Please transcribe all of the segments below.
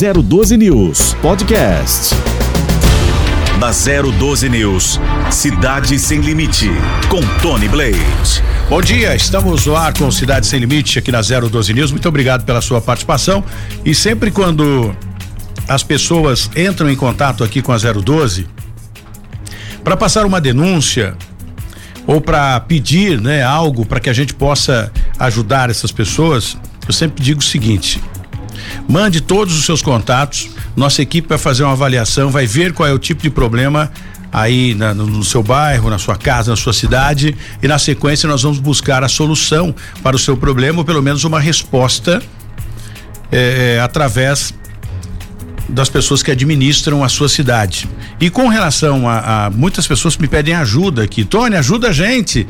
012 News Podcast. Na 012 News, Cidade Sem Limite, com Tony Blade. Bom dia, estamos no ar com Cidade Sem Limite aqui na 012 News. Muito obrigado pela sua participação. E sempre quando as pessoas entram em contato aqui com a 012 para passar uma denúncia ou para pedir, né, algo para que a gente possa ajudar essas pessoas, eu sempre digo o seguinte: mande todos os seus contatos, nossa equipe vai fazer uma avaliação, vai ver qual é o tipo de problema aí na, no, seu bairro, na sua casa, na sua cidade e na sequência nós vamos buscar a solução para o seu problema ou pelo menos uma resposta é, através das pessoas que administram a sua cidade. E com relação a, a muitas pessoas me pedem ajuda aqui, Tony, ajuda a gente.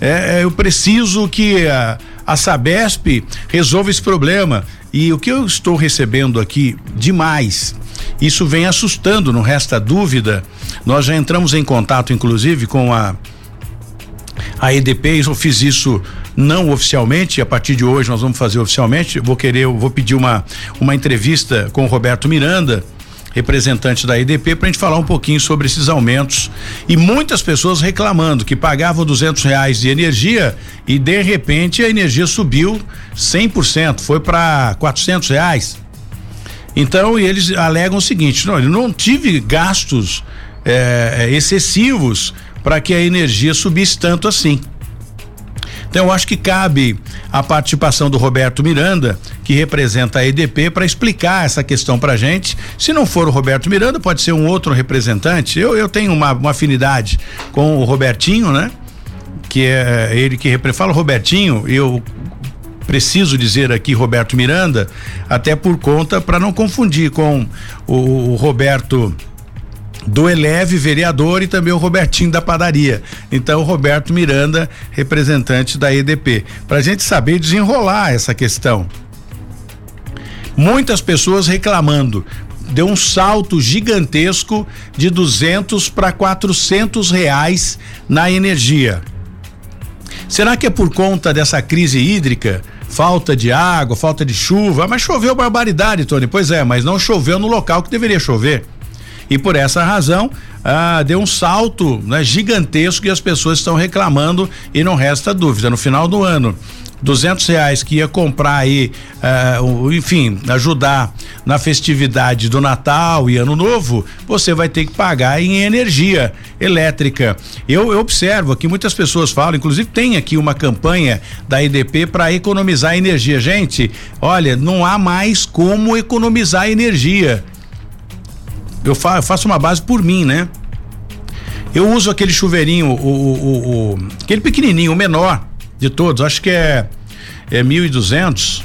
É, é, eu preciso que a, a Sabesp resolva esse problema. E o que eu estou recebendo aqui demais, isso vem assustando, não resta dúvida. Nós já entramos em contato, inclusive, com a a EDP, eu fiz isso não oficialmente, a partir de hoje nós vamos fazer oficialmente. Vou querer, vou pedir uma, uma entrevista com o Roberto Miranda, representante da EDP, para a gente falar um pouquinho sobre esses aumentos. E muitas pessoas reclamando que pagavam duzentos reais de energia e de repente a energia subiu 100%, foi para quatrocentos reais. Então, eles alegam o seguinte: não, eu não tive gastos eh, excessivos para que a energia subisse tanto assim. Então, eu acho que cabe a participação do Roberto Miranda, que representa a EDP, para explicar essa questão para gente. Se não for o Roberto Miranda, pode ser um outro representante. Eu, eu tenho uma, uma afinidade com o Robertinho, né? Que é ele que fala Robertinho, eu preciso dizer aqui Roberto Miranda, até por conta para não confundir com o, o Roberto do Eleve, vereador, e também o Robertinho da padaria. Então, o Roberto Miranda, representante da EDP. Para a gente saber desenrolar essa questão. Muitas pessoas reclamando. Deu um salto gigantesco de 200 para 400 reais na energia. Será que é por conta dessa crise hídrica? Falta de água, falta de chuva, mas choveu barbaridade, Tony. Pois é, mas não choveu no local que deveria chover e por essa razão ah, deu um salto né, gigantesco e as pessoas estão reclamando e não resta dúvida. No final do ano, duzentos reais que ia comprar aí, uh, enfim, ajudar na festividade do Natal e Ano Novo, você vai ter que pagar em energia elétrica. Eu, eu observo que muitas pessoas falam, inclusive tem aqui uma campanha da EDP para economizar energia. Gente, olha, não há mais como economizar energia eu, fa, faço uma base por mim, né? Eu uso aquele chuveirinho, o, o, o, aquele pequenininho, o menor de todos, acho que é é 1.200,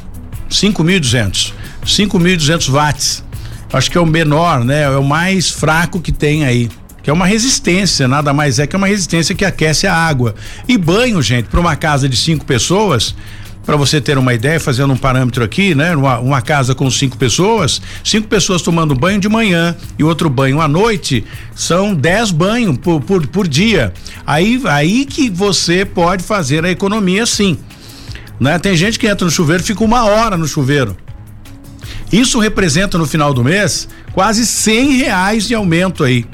5.200, 5.200 watts. Acho que é o menor, né? É o mais fraco que tem aí que é uma resistência, nada mais é que uma resistência que aquece a água. E banho, gente, para uma casa de cinco pessoas, para você ter uma ideia, fazendo um parâmetro aqui, né? Uma, uma, casa com cinco pessoas, cinco pessoas tomando banho de manhã e outro banho à noite, são dez banhos por, por, por dia. Aí, aí que você pode fazer a economia sim. Né? Tem gente que entra no chuveiro fica uma hora no chuveiro. Isso representa no final do mês quase cem reais de aumento aí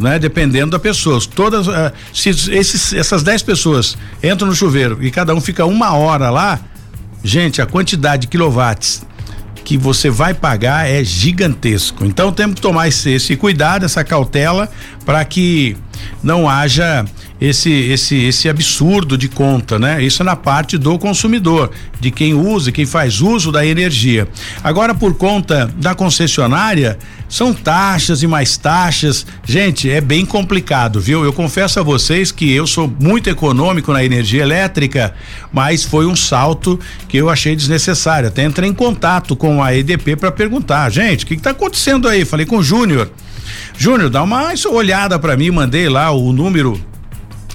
né? Dependendo da pessoa. Todas, uh, se esses, essas 10 pessoas entram no chuveiro e cada um fica uma hora lá, gente, a quantidade de quilowatts que você vai pagar é gigantesco. Então temos que tomar esse, esse cuidado, essa cautela para que não haja esse esse esse absurdo de conta, né? Isso é na parte do consumidor, de quem usa, quem faz uso da energia. Agora por conta da concessionária, são taxas e mais taxas. Gente, é bem complicado, viu? Eu confesso a vocês que eu sou muito econômico na energia elétrica, mas foi um salto que eu achei desnecessário. Até entrei em contato com a EDP para perguntar, gente, o que está acontecendo aí? Falei com o Júnior. Júnior, dá uma olhada para mim, mandei lá o número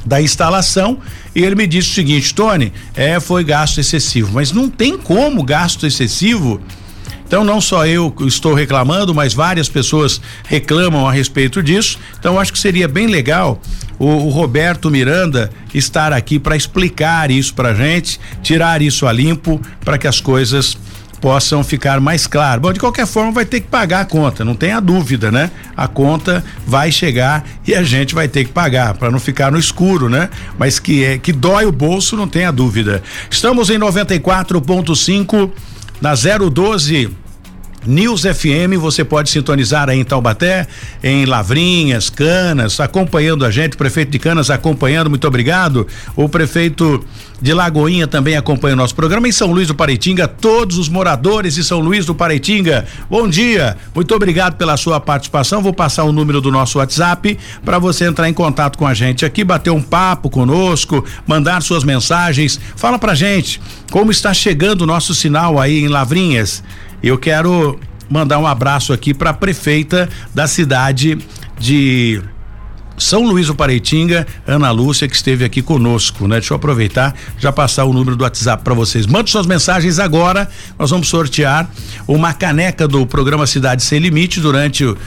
da instalação e ele me disse o seguinte, Tony, é, foi gasto excessivo, mas não tem como gasto excessivo. Então não só eu estou reclamando, mas várias pessoas reclamam a respeito disso. Então acho que seria bem legal o, o Roberto Miranda estar aqui para explicar isso pra gente, tirar isso a limpo, para que as coisas possam ficar mais claros. Bom, de qualquer forma vai ter que pagar a conta, não tenha dúvida, né? A conta vai chegar e a gente vai ter que pagar para não ficar no escuro, né? Mas que é que dói o bolso, não tenha dúvida. Estamos em 94.5 na 012 News FM, você pode sintonizar aí em Taubaté, em Lavrinhas, Canas, acompanhando a gente, o prefeito de Canas acompanhando, muito obrigado. O prefeito de Lagoinha também acompanha o nosso programa em São Luís do Paraitinga, todos os moradores de São Luís do Paraitinga. Bom dia. Muito obrigado pela sua participação. Vou passar o número do nosso WhatsApp para você entrar em contato com a gente aqui, bater um papo conosco, mandar suas mensagens. Fala pra gente como está chegando o nosso sinal aí em Lavrinhas. Eu quero mandar um abraço aqui para a prefeita da cidade de são Luís do Pareitinga, Ana Lúcia, que esteve aqui conosco, né? Deixa eu aproveitar, já passar o número do WhatsApp para vocês. Mande suas mensagens agora. Nós vamos sortear uma caneca do programa Cidade Sem Limite durante o,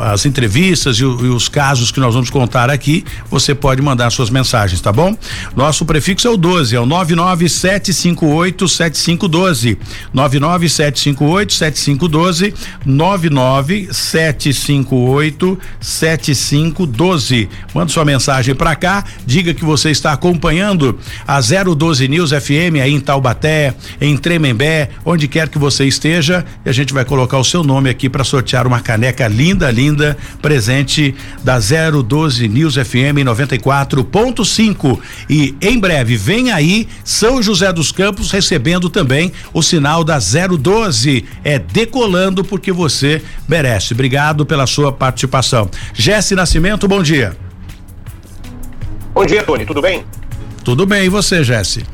as entrevistas e, o, e, os casos que nós vamos contar aqui. Você pode mandar suas mensagens, tá bom? Nosso prefixo é o 12, é o 99758 7512. 99758 7512 99758 7512 3512. Manda sua mensagem para cá, diga que você está acompanhando a 012 News FM aí em Taubaté, em Tremembé, onde quer que você esteja, e a gente vai colocar o seu nome aqui para sortear uma caneca linda, linda, presente da 012 News FM 94.5. E em breve vem aí São José dos Campos recebendo também o sinal da 012. É decolando porque você merece. Obrigado pela sua participação. Jesse Nascimento Nascimento, bom dia. Bom dia, Tony, tudo bem? Tudo bem, e você, Jesse?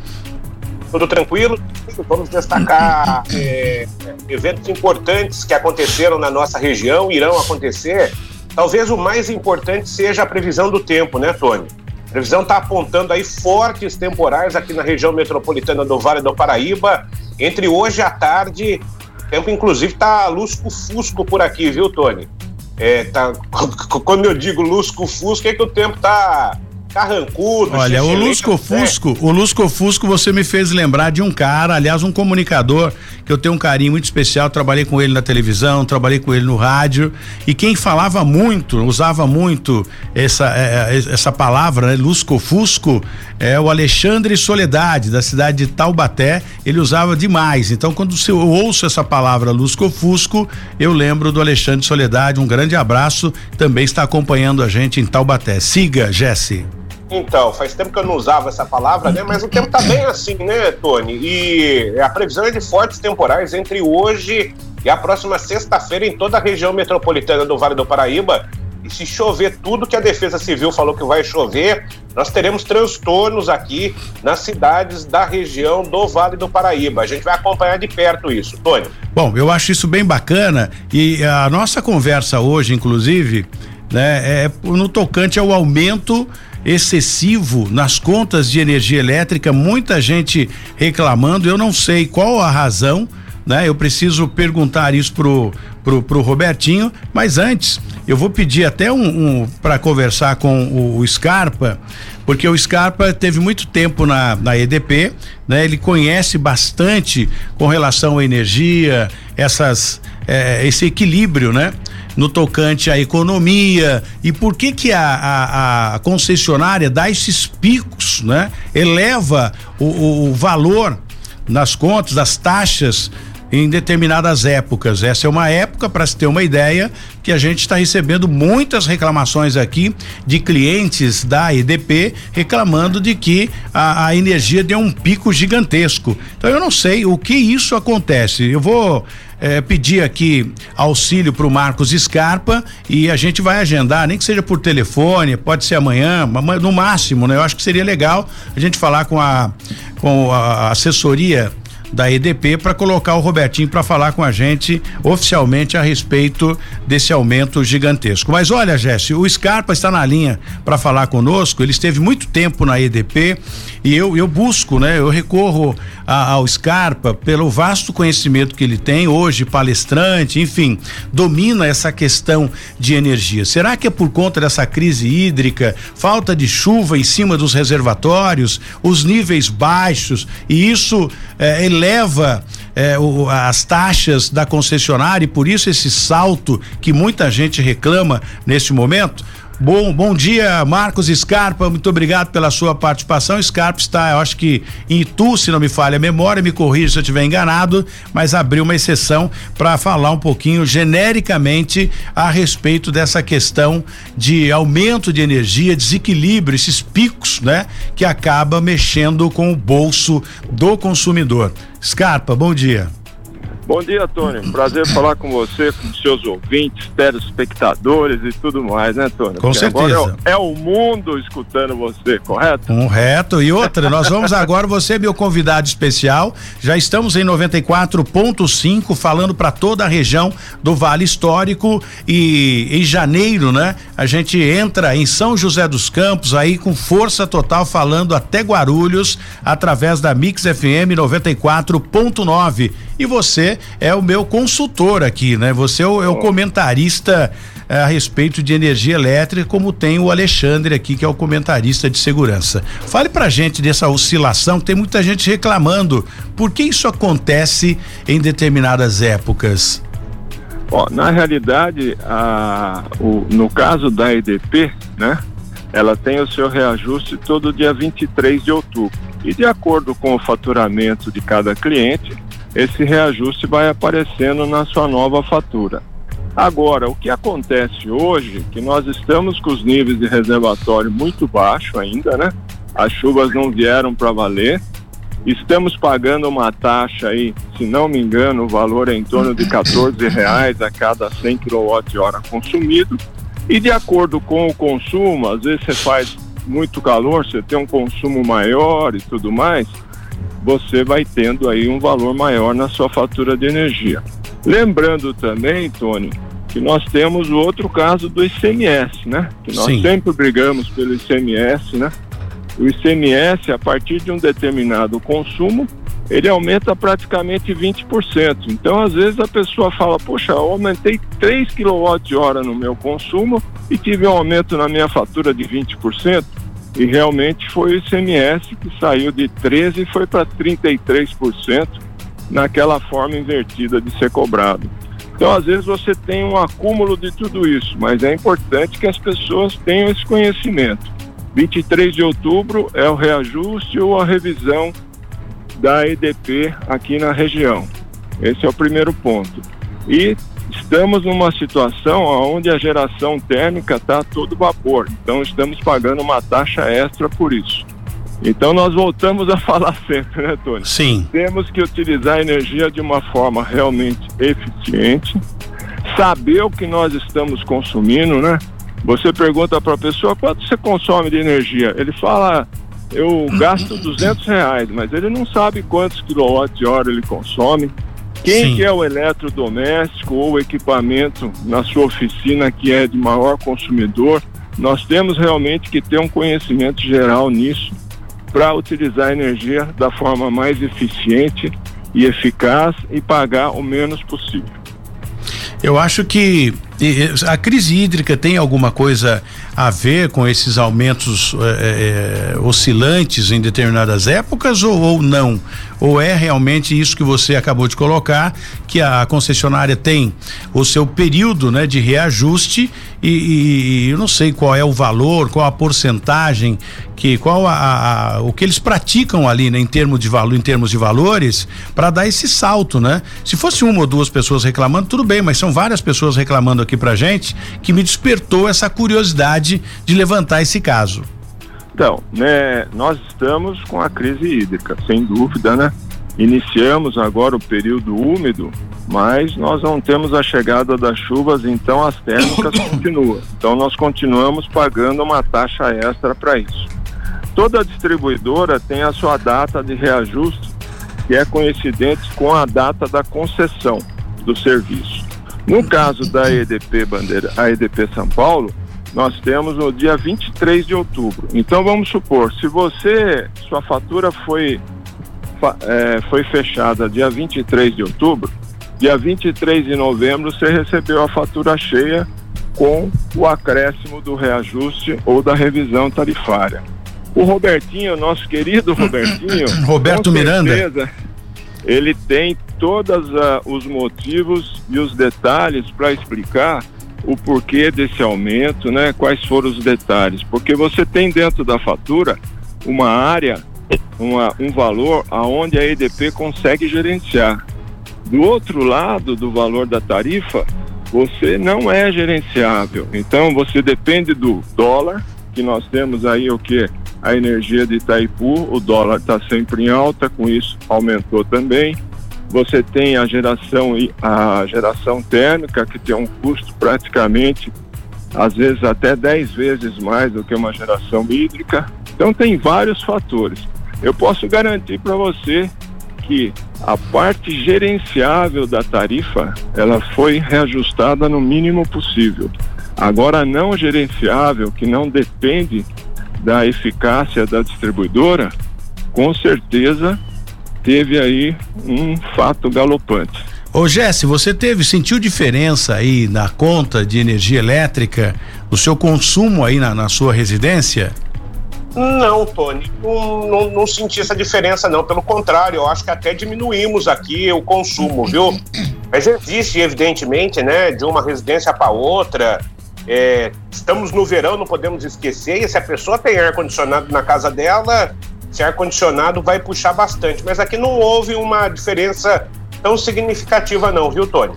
Tudo tranquilo. Vamos destacar é, eventos importantes que aconteceram na nossa região, irão acontecer. Talvez o mais importante seja a previsão do tempo, né, Tony? A previsão está apontando aí fortes temporais aqui na região metropolitana do Vale do Paraíba. Entre hoje à tarde, o tempo inclusive está lusco-fusco por aqui, viu, Tony? É, tá, quando eu digo lusco-fusco, é que o tempo tá carrancudo. Olha, o Lusco Fusco, o Lusco Fusco você me fez lembrar de um cara, aliás, um comunicador que eu tenho um carinho muito especial, trabalhei com ele na televisão, trabalhei com ele no rádio e quem falava muito, usava muito essa é, é essa palavra, né, Lusco Fusco, é o Alexandre Soledade, da cidade de Taubaté, ele usava demais. Então, quando eu ouço essa palavra Lusco Fusco, eu lembro do Alexandre Soledade. Um grande abraço, também está acompanhando a gente em Taubaté. Siga, Jesse. Então, faz tempo que eu não usava essa palavra, né? Mas o tempo tá bem assim, né, Tony? E a previsão é de fortes temporais entre hoje e a próxima sexta-feira em toda a região metropolitana do Vale do Paraíba. E se chover tudo que a Defesa Civil falou que vai chover, nós teremos transtornos aqui nas cidades da região do Vale do Paraíba. A gente vai acompanhar de perto isso, Tony. Bom, eu acho isso bem bacana e a nossa conversa hoje, inclusive, né, é no tocante ao aumento excessivo nas contas de energia elétrica, muita gente reclamando, eu não sei qual a razão, né? Eu preciso perguntar isso pro, pro, pro Robertinho, mas antes eu vou pedir até um, um para conversar com o, o, Scarpa, porque o Scarpa teve muito tempo na, na EDP, né? Ele conhece bastante com relação à energia, essas, é, esse equilíbrio, né? No tocante à economia e por que que a, a, a concessionária dá esses picos, né? Eleva o, o, valor nas contas, das taxas em determinadas épocas. Essa é uma época, para se ter uma ideia, que a gente está recebendo muitas reclamações aqui de clientes da EDP reclamando de que a, a energia deu um pico gigantesco. Então eu não sei o que isso acontece. Eu vou é, pedir aqui auxílio para o Marcos Scarpa e a gente vai agendar, nem que seja por telefone, pode ser amanhã, no máximo, né? Eu acho que seria legal a gente falar com a, com a assessoria da EDP para colocar o Robertinho para falar com a gente oficialmente a respeito desse aumento gigantesco. Mas olha, Jesse, o Scarpa está na linha para falar conosco. Ele esteve muito tempo na EDP e eu, eu busco, né? Eu recorro a, ao Scarpa pelo vasto conhecimento que ele tem hoje, palestrante, enfim, domina essa questão de energia. Será que é por conta dessa crise hídrica, falta de chuva em cima dos reservatórios, os níveis baixos e isso eh, eleva é, o, as taxas da concessionária e por isso esse salto que muita gente reclama neste momento? Bom, bom dia, Marcos Scarpa. Muito obrigado pela sua participação. Scarpa está, eu acho que em Itu, se não me falha a memória, me corrija se eu estiver enganado, mas abriu uma exceção para falar um pouquinho genericamente a respeito dessa questão de aumento de energia, desequilíbrio, esses picos, né, que acaba mexendo com o bolso do consumidor. Scarpa, bom dia. Bom dia, Tony. Prazer falar com você, com seus ouvintes, telespectadores e tudo mais, né, Tony? Com Porque certeza. Agora é, é, o mundo escutando você, correto? Correto. E outra, nós vamos agora, você é meu convidado especial. Já estamos em 94.5, falando para toda a região do Vale Histórico. E em janeiro, né, a gente entra em São José dos Campos aí com força total, falando até Guarulhos, através da Mix FM 94.9. E você é o meu consultor aqui, né? Você é o, é o comentarista é, a respeito de energia elétrica, como tem o Alexandre aqui, que é o comentarista de segurança. Fale pra gente dessa oscilação, tem muita gente reclamando. Por que isso acontece em determinadas épocas? Ó, na realidade, a, o, no caso da EDP, né? Ela tem o seu reajuste todo dia 23 de outubro. E de acordo com o faturamento de cada cliente, esse reajuste vai aparecendo na sua nova fatura. Agora, o que acontece hoje, que nós estamos com os níveis de reservatório muito baixo ainda, né? As chuvas não vieram para valer. Estamos pagando uma taxa aí, se não me engano, o valor é em torno de 14 reais a cada 100 kWh consumido. E de acordo com o consumo, às vezes você faz muito calor, você tem um consumo maior e tudo mais, você vai tendo aí um valor maior na sua fatura de energia. Lembrando também, Tony, que nós temos o outro caso do ICMS, né? Que nós Sim. sempre brigamos pelo ICMS, né? O ICMS, a partir de um determinado consumo, ele aumenta praticamente 20%. Então, às vezes, a pessoa fala, poxa, eu aumentei 3 kWh no meu consumo e tive um aumento na minha fatura de 20%. E realmente foi o ICMS que saiu de 13% e foi para 33% naquela forma invertida de ser cobrado. Então, às vezes, você tem um acúmulo de tudo isso, mas é importante que as pessoas tenham esse conhecimento. 23 de outubro é o reajuste ou a revisão da EDP aqui na região. Esse é o primeiro ponto. E estamos numa situação onde a geração térmica está a todo vapor, então estamos pagando uma taxa extra por isso. Então nós voltamos a falar sempre, né, Tony? Sim. Temos que utilizar a energia de uma forma realmente eficiente, saber o que nós estamos consumindo, né? Você pergunta para a pessoa quanto você consome de energia. Ele fala, eu gasto 200 reais, mas ele não sabe quantos quilowatt-hora ele consome quem Sim. que é o eletrodoméstico ou equipamento na sua oficina que é de maior consumidor? Nós temos realmente que ter um conhecimento geral nisso para utilizar a energia da forma mais eficiente e eficaz e pagar o menos possível. Eu acho que a crise hídrica tem alguma coisa a ver com esses aumentos é, oscilantes em determinadas épocas ou, ou, não? Ou é realmente isso que você acabou de colocar, que a concessionária tem o seu período né, de reajuste e, e, eu não sei qual é o valor, qual a porcentagem, que qual a, a o que eles praticam ali né, em termos de valor, em termos de valores, para dar esse salto, né? Se fosse uma ou duas pessoas reclamando, tudo bem, mas são várias pessoas reclamando aqui pra gente que me despertou essa curiosidade de levantar esse caso. Então, né, nós estamos com a crise hídrica, sem dúvida, né? Iniciamos agora o período úmido, mas nós não temos a chegada das chuvas, então as térmicas continuam. Então nós continuamos pagando uma taxa extra para isso. Toda distribuidora tem a sua data de reajuste, que é coincidente com a data da concessão do serviço. No caso da EDP Bandeira, a EDP São Paulo, nós temos no dia 23 de outubro. Então vamos supor, se você, sua fatura foi, é, foi fechada dia 23 de outubro, dia 23 de novembro você recebeu a fatura cheia com o acréscimo do reajuste ou da revisão tarifária. O Robertinho, nosso querido Robertinho, Roberto Miranda. ele tem todos uh, os motivos e os detalhes para explicar o porquê desse aumento, né? Quais foram os detalhes? Porque você tem dentro da fatura uma área, uma, um valor aonde a EDP consegue gerenciar. Do outro lado do valor da tarifa, você não é gerenciável. Então você depende do dólar, que nós temos aí o que? A energia de Itaipu, o dólar está sempre em alta, com isso aumentou também. Você tem a geração a geração térmica que tem um custo praticamente às vezes até 10 vezes mais do que uma geração hídrica. Então tem vários fatores. Eu posso garantir para você que a parte gerenciável da tarifa ela foi reajustada no mínimo possível. Agora não gerenciável, que não depende da eficácia da distribuidora, com certeza teve aí um fato galopante. Ô Jesse, você teve, sentiu diferença aí na conta de energia elétrica, o seu consumo aí na, na sua residência? Não, Tony, não, não, não, senti essa diferença, não. Pelo contrário, eu acho que até diminuímos aqui o consumo, viu? Mas existe, evidentemente, né, de uma residência para outra. É, estamos no verão, não podemos esquecer. E se a pessoa tem ar-condicionado na casa dela, esse ar-condicionado vai puxar bastante. Mas aqui não houve uma diferença tão significativa, não, viu, Tony?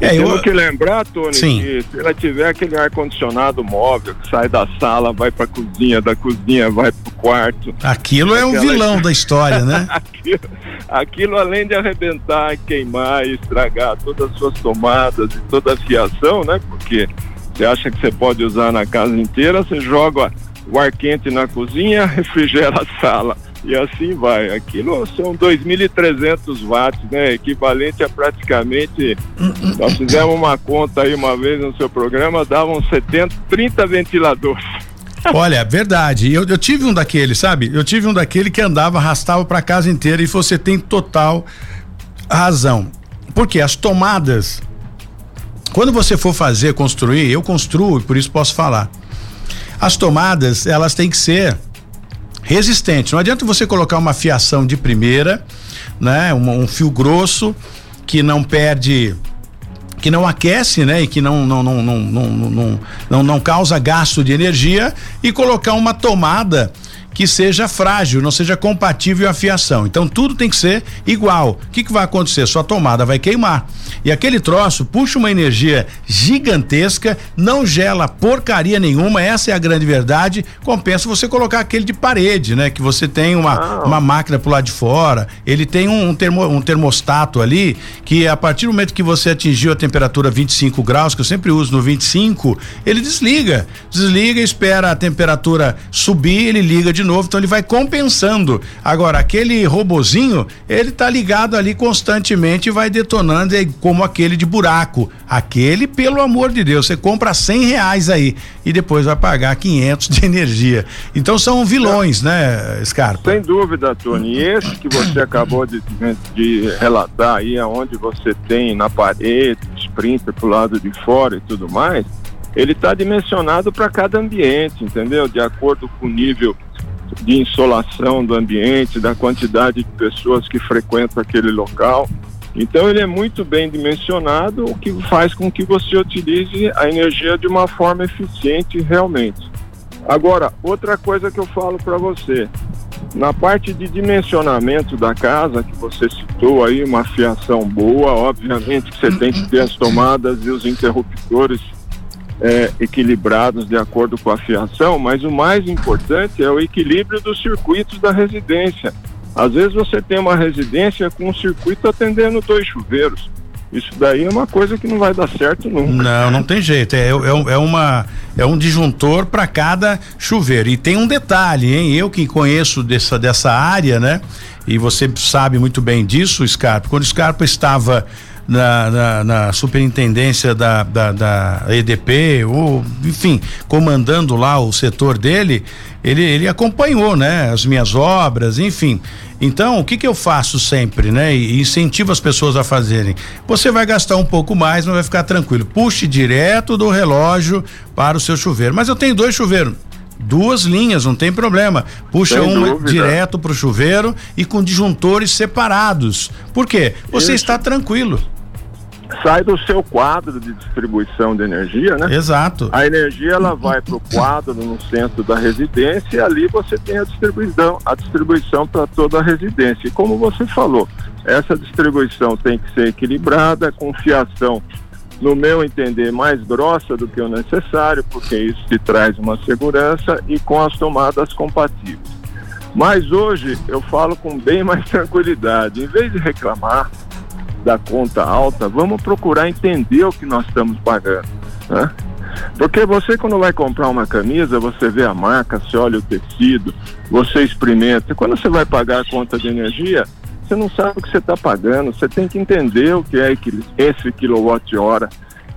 É, eu... Temos que lembrar, Tony, Sim. que se ela tiver aquele ar-condicionado móvel que sai da sala, vai para a cozinha, da cozinha vai para o quarto. Aquilo é o vilão da história, né? aquilo, aquilo, além de arrebentar, queimar e estragar todas as suas tomadas e toda a fiação, né? Porque você acha que você pode usar na casa inteira, você joga o ar quente na cozinha, refrigera a sala e assim vai. Aquilo são 2.300 watts, né? Equivalente a praticamente. Nós fizemos uma conta aí uma vez no seu programa, davam 70, 30 ventiladores. Olha, verdade. Eu, eu tive um daqueles, sabe? Eu tive um daquele que andava, arrastava para casa inteira e você tem total razão. Porque as tomadas, quando você for fazer, construir, eu construo, por isso posso falar. As tomadas, elas têm que ser resistente. Não adianta você colocar uma fiação de primeira, né? Um, um fio grosso que não perde que não aquece, né, e que não não, não, não, não, não, não, não causa gasto de energia e colocar uma tomada que seja frágil, não seja compatível à fiação. Então tudo tem que ser igual. O que, que vai acontecer? Sua tomada vai queimar. E aquele troço puxa uma energia gigantesca, não gela porcaria nenhuma, essa é a grande verdade. Compensa você colocar aquele de parede, né? Que você tem uma, uma máquina pro lado de fora, ele tem um, termo, um termostato ali que a partir do momento que você atingiu a temperatura 25 graus, que eu sempre uso no 25, ele desliga. Desliga, espera a temperatura subir, ele liga de novo, então ele vai compensando. Agora, aquele robozinho, ele tá ligado ali constantemente e vai detonando, é como aquele de buraco. Aquele, pelo amor de Deus, você compra cem reais aí e depois vai pagar 500 de energia. Então são vilões, né, Scarpa? Sem dúvida, Tony. Esse que você acabou de, de relatar aí, aonde você tem na parede, sprinter pro lado de fora e tudo mais, ele está dimensionado para cada ambiente, entendeu? De acordo com o nível de insolação do ambiente, da quantidade de pessoas que frequentam aquele local. Então ele é muito bem dimensionado, o que faz com que você utilize a energia de uma forma eficiente realmente. Agora, outra coisa que eu falo para você, na parte de dimensionamento da casa, que você citou aí, uma fiação boa, obviamente que você tem que ter as tomadas e os interruptores é, equilibrados de acordo com a fiação, mas o mais importante é o equilíbrio dos circuitos da residência. Às vezes você tem uma residência com um circuito atendendo dois chuveiros. Isso daí é uma coisa que não vai dar certo nunca. Não, não tem jeito. É, é, é uma, é um disjuntor para cada chuveiro. E tem um detalhe, hein? Eu que conheço dessa, dessa área, né? E você sabe muito bem disso, Scarpa. Quando Scarpa estava na, na, na superintendência da, da, da, EDP, ou, enfim, comandando lá o setor dele, ele, ele acompanhou, né, as minhas obras, enfim. Então, o que que eu faço sempre, né? E incentivo as pessoas a fazerem. Você vai gastar um pouco mais, mas vai ficar tranquilo. Puxe direto do relógio para o seu chuveiro. Mas eu tenho dois chuveiros Duas linhas, não tem problema. Puxa uma dúvida. direto pro chuveiro e com disjuntores separados. Por quê? Você Isso. está tranquilo. Sai do seu quadro de distribuição de energia, né? Exato. A energia ela vai para o quadro no centro da residência e ali você tem a distribuição, a distribuição para toda a residência. E como você falou, essa distribuição tem que ser equilibrada, com fiação, no meu entender, mais grossa do que o necessário, porque isso te traz uma segurança e com as tomadas compatíveis. Mas hoje eu falo com bem mais tranquilidade. Em vez de reclamar da conta alta, vamos procurar entender o que nós estamos pagando. Né? Porque você, quando vai comprar uma camisa, você vê a marca, você olha o tecido, você experimenta. Quando você vai pagar a conta de energia, você não sabe o que você está pagando. Você tem que entender o que é esse quilowatt-hora,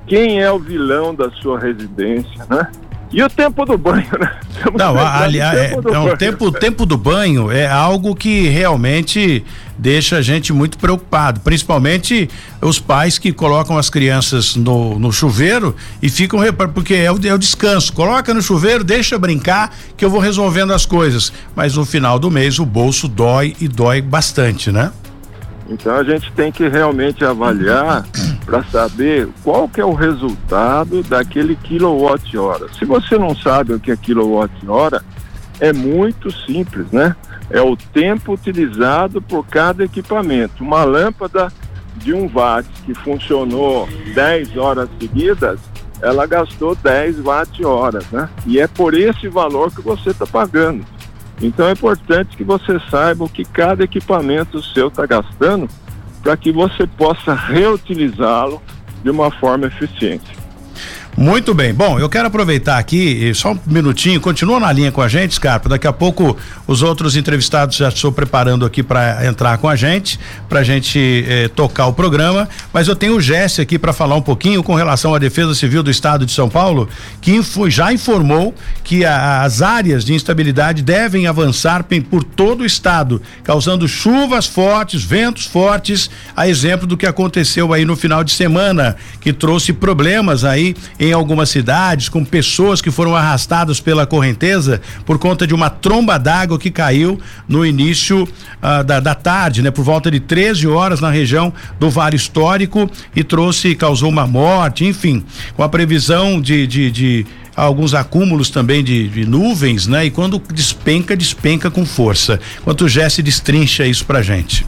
quem é o vilão da sua residência, né? E o tempo do banho, né? Temos Não, aliás, é, do é um banho. tempo, o tempo do banho é algo que realmente deixa a gente muito preocupado, principalmente os pais que colocam as crianças no, no chuveiro e ficam porque é o, é o descanso. Coloca no chuveiro, deixa brincar que eu vou resolvendo as coisas. Mas no final do mês o bolso dói e dói bastante, né? Então a gente tem que realmente avaliar para saber qual que é o resultado daquele quilowatt-hora. Se você não sabe o que é quilowatt-hora, é muito simples, né? É o tempo utilizado por cada equipamento. Uma lâmpada de 1 watt que funcionou 10 horas seguidas, ela gastou 10 watt-horas, né? E é por esse valor que você está pagando. Então é importante que você saiba o que cada equipamento seu está gastando para que você possa reutilizá-lo de uma forma eficiente. Muito bem. Bom, eu quero aproveitar aqui, só um minutinho, continua na linha com a gente, Scarpa. Daqui a pouco os outros entrevistados já estou preparando aqui para entrar com a gente, para a gente eh, tocar o programa. Mas eu tenho o Jesse aqui para falar um pouquinho com relação à Defesa Civil do Estado de São Paulo, que info- já informou que a- as áreas de instabilidade devem avançar por todo o estado, causando chuvas fortes, ventos fortes, a exemplo do que aconteceu aí no final de semana, que trouxe problemas aí em algumas cidades, com pessoas que foram arrastadas pela correnteza por conta de uma tromba d'água que caiu no início ah, da, da tarde, né? Por volta de 13 horas na região do Vale Histórico e trouxe, causou uma morte, enfim, com a previsão de, de, de alguns acúmulos também de, de nuvens, né? E quando despenca, despenca com força. Quanto o Jesse destrincha isso pra gente.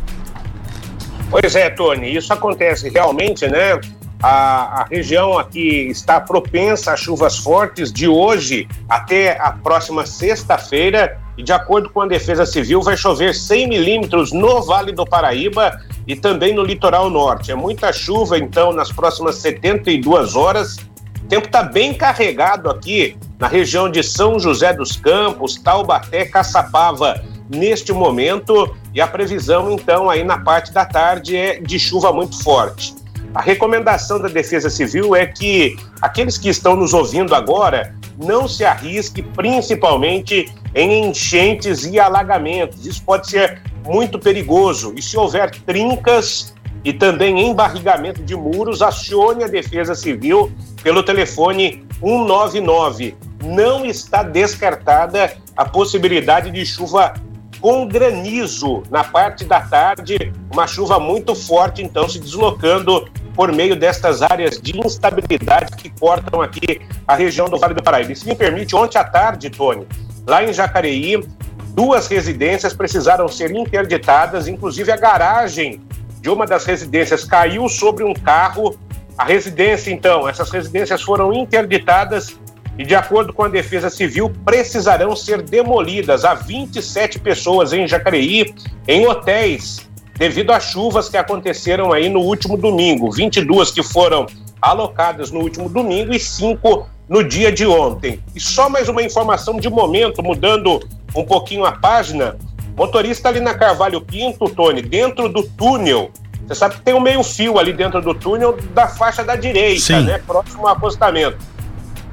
Pois é, Tony, isso acontece realmente, né? A, a região aqui está propensa a chuvas fortes de hoje até a próxima sexta-feira. E de acordo com a Defesa Civil, vai chover 100 milímetros no Vale do Paraíba e também no litoral norte. É muita chuva, então, nas próximas 72 horas. O tempo está bem carregado aqui na região de São José dos Campos, Taubaté, Caçapava, neste momento. E a previsão, então, aí na parte da tarde é de chuva muito forte. A recomendação da Defesa Civil é que aqueles que estão nos ouvindo agora não se arrisque, principalmente em enchentes e alagamentos. Isso pode ser muito perigoso. E se houver trincas e também embarrigamento de muros, acione a Defesa Civil pelo telefone 199. Não está descartada a possibilidade de chuva com granizo na parte da tarde, uma chuva muito forte, então, se deslocando por meio destas áreas de instabilidade que cortam aqui a região do Vale do Paraíba. E se me permite, ontem à tarde, Tony, lá em Jacareí, duas residências precisaram ser interditadas, inclusive a garagem de uma das residências caiu sobre um carro. A residência, então, essas residências foram interditadas e, de acordo com a Defesa Civil, precisarão ser demolidas. Há 27 pessoas em Jacareí, em hotéis, devido às chuvas que aconteceram aí no último domingo. 22 que foram alocadas no último domingo e cinco no dia de ontem. E só mais uma informação de momento, mudando um pouquinho a página. Motorista ali na Carvalho Pinto, Tony, dentro do túnel. Você sabe que tem um meio fio ali dentro do túnel da faixa da direita, Sim. né? Próximo ao acostamento.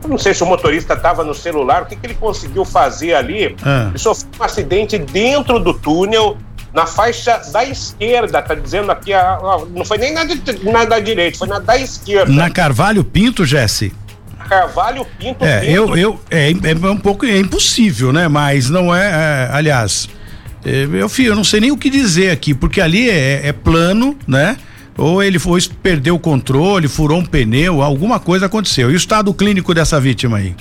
Eu não sei se o motorista estava no celular, o que, que ele conseguiu fazer ali. Ah. Ele sofreu um acidente dentro do túnel, na faixa da esquerda, tá dizendo aqui, a- a- não foi nem na, na da direita, foi na da esquerda. Na Carvalho Pinto, Jesse? Carvalho Pinto. É, Pinto. eu, eu é, é um pouco é impossível, né? Mas não é, é aliás, é, eu, filho, eu não sei nem o que dizer aqui, porque ali é, é plano, né? Ou ele foi perdeu o controle, furou um pneu, alguma coisa aconteceu. E o estado clínico dessa vítima aí?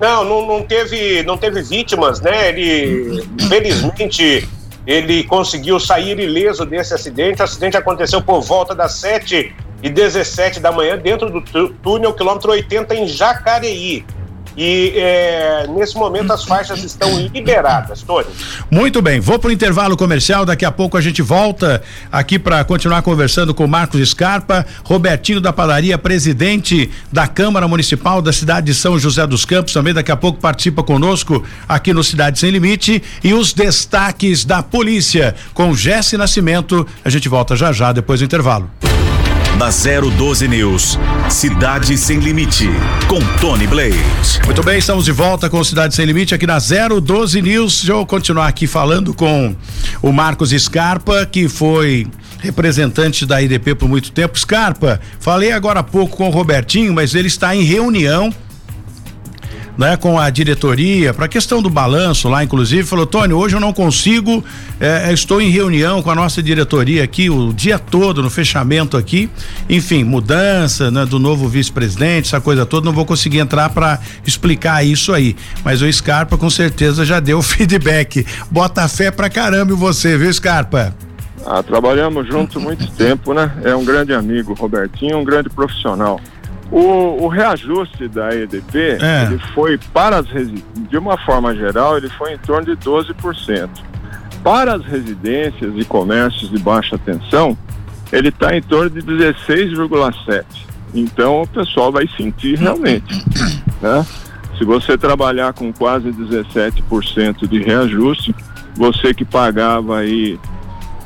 Não, não, não teve, não teve vítimas, né? Ele, felizmente, ele conseguiu sair ileso desse acidente. O acidente aconteceu por volta das 7 e 17 da manhã, dentro do túnel quilômetro 80 em Jacareí. E é, nesse momento as faixas estão liberadas, Tony. Muito bem, vou para o intervalo comercial. Daqui a pouco a gente volta aqui para continuar conversando com Marcos Scarpa, Robertinho da Padaria, presidente da Câmara Municipal da cidade de São José dos Campos, também daqui a pouco participa conosco aqui no Cidade Sem Limite. E os destaques da polícia com Jesse Nascimento. A gente volta já já depois do intervalo da 012 News. Cidade Sem Limite, com Tony Blade. Muito bem, estamos de volta com Cidade Sem Limite aqui na 012 News. Deixa eu continuar aqui falando com o Marcos Scarpa, que foi representante da IDP por muito tempo. Scarpa, falei agora há pouco com o Robertinho, mas ele está em reunião né, com a diretoria para a questão do balanço lá, inclusive, falou, Tony, hoje eu não consigo, é, estou em reunião com a nossa diretoria aqui o dia todo no fechamento aqui, enfim, mudança né, do novo vice-presidente, essa coisa toda, não vou conseguir entrar para explicar isso aí, mas o Scarpa com certeza já deu feedback, bota fé pra caramba em você, viu Scarpa? Ah, trabalhamos juntos muito tempo, né? É um grande amigo, Robertinho, um grande profissional. O, o, reajuste da EDP, é. ele foi para as de uma forma geral, ele foi em torno de 12%. Para as residências e comércios de baixa tensão, ele está em torno de 16,7%. Então o pessoal vai sentir realmente. Né? Se você trabalhar com quase 17% de reajuste, você que pagava aí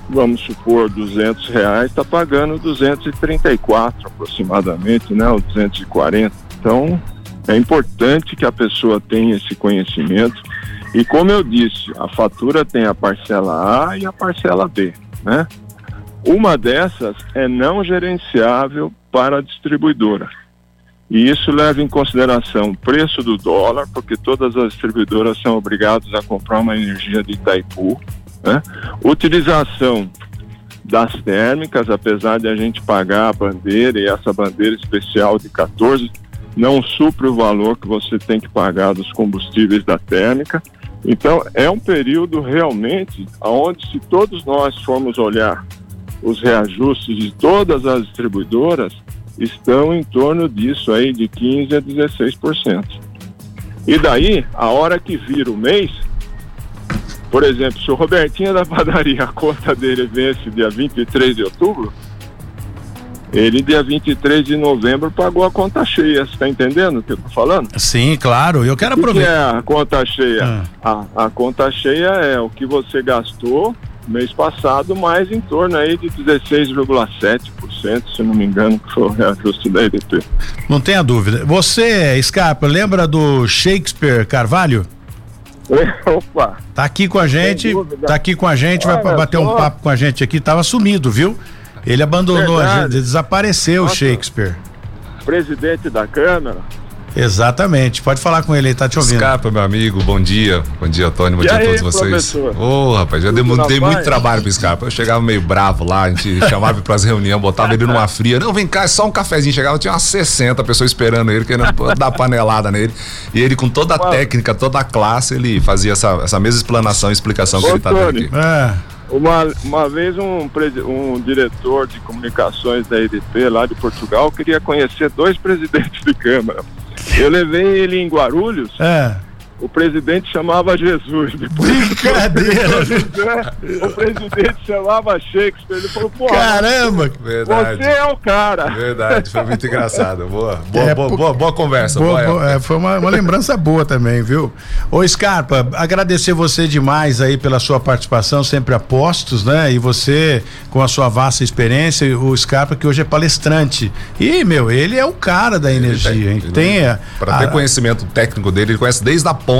vamos supor, 200 reais, está pagando 234 aproximadamente, né? Ou 240. Então, é importante que a pessoa tenha esse conhecimento. E como eu disse, a fatura tem a parcela A e a parcela B, né? Uma dessas é não gerenciável para a distribuidora. E isso leva em consideração o preço do dólar, porque todas as distribuidoras são obrigadas a comprar uma energia de Itaipu, né? Utilização das térmicas, apesar de a gente pagar a bandeira e essa bandeira especial de 14 não supre o valor que você tem que pagar dos combustíveis da térmica. Então é um período realmente onde se todos nós formos olhar os reajustes de todas as distribuidoras estão em torno disso aí de 15 a 16%. E daí, a hora que vira o mês, por exemplo, se o Robertinho da padaria, a conta dele vence dia 23 de outubro, ele dia 23 de novembro pagou a conta cheia, você está entendendo o que eu tô falando? Sim, claro, eu quero aproveitar. O que é a conta cheia? Ah. A, a conta cheia é o que você gastou mês passado, mais em torno aí de 16,7%, se não me engano, que foi o reajuste da EDP. Não tenha dúvida. Você, Scarpa, lembra do Shakespeare Carvalho? Opa. Tá aqui com a gente, tá aqui com a gente, Olha vai bater só. um papo com a gente aqui, tava sumido, viu? Ele abandonou Verdade. a gente, desapareceu Nossa. Shakespeare. Presidente da Câmara, Exatamente. Pode falar com ele, ele tá te ouvindo. Escapa, meu amigo. Bom dia. Bom dia, Tony. Bom e dia aí, a todos vocês. Ô, oh, rapaz, já dei, dei muito trabalho pro Scarpa. Eu chegava meio bravo lá, a gente chamava ele pras reuniões, botava ele numa fria. Não, vem cá, é só um cafezinho. Chegava, tinha umas 60 pessoas esperando ele, querendo dar panelada nele. E ele, com toda a técnica, toda a classe, ele fazia essa, essa mesma explanação e explicação Ô, que ele tá dando aqui. É. Uma, uma vez um, um diretor de comunicações da EDP lá de Portugal queria conhecer dois presidentes de Câmara. Eu levei ele em Guarulhos. É o presidente chamava Jesus. Brincadeira! o presidente chamava Shakespeare. Ele falou, pô. Caramba! Verdade. Você é o cara. Verdade, foi muito engraçado. Boa, boa, é, boa, boa, boa, conversa. Boa, boa é, foi uma, uma lembrança boa também, viu? Ô, Scarpa, agradecer você demais aí pela sua participação, sempre a postos, né? E você, com a sua vasta experiência, o Scarpa, que hoje é palestrante. E, meu, ele é o cara da energia, hein? Tem. Para ter conhecimento técnico dele, ele conhece desde a ponta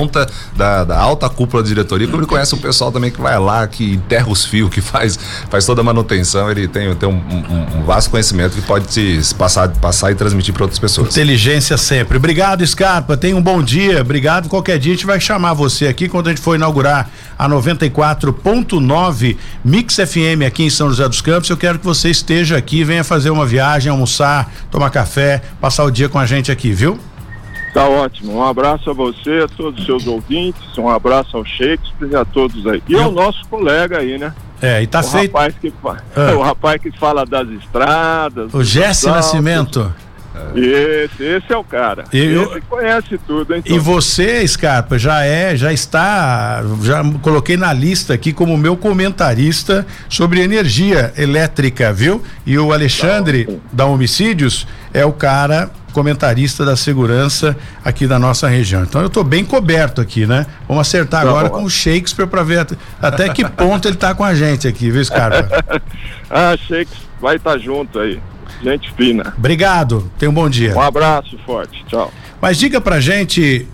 da, da alta cúpula da diretoria, como ele conhece o pessoal também que vai lá, que enterra os fios, que faz, faz toda a manutenção, ele tem, tem um, um, um vasto conhecimento que pode se passar, passar e transmitir para outras pessoas. Inteligência sempre. Obrigado, Scarpa. Tenha um bom dia. Obrigado. Qualquer dia a gente vai chamar você aqui quando a gente for inaugurar a 94.9 Mix FM aqui em São José dos Campos. Eu quero que você esteja aqui, venha fazer uma viagem, almoçar, tomar café, passar o dia com a gente aqui, viu? Tá ótimo. Um abraço a você, a todos os seus ouvintes, um abraço ao Shakespeare e a todos aí. E ao nosso colega aí, né? É, e tá o feito. Rapaz que, ah. O rapaz que fala das estradas. O Jesse Nascimento. Esse, esse é o cara. Eu, esse conhece tudo, hein? E você, Scarpa, já é, já está, já coloquei na lista aqui como meu comentarista sobre energia elétrica, viu? E o Alexandre tá da Homicídios é o cara comentarista da segurança aqui da nossa região. Então eu estou bem coberto aqui, né? Vamos acertar tá agora com o Shakespeare para ver até, até que ponto ele está com a gente aqui, viu, Scarpa? ah, Shakespeare vai estar tá junto aí. Gente fina. Obrigado. Tenha um bom dia. Um abraço forte. Tchau. Mas diga pra gente,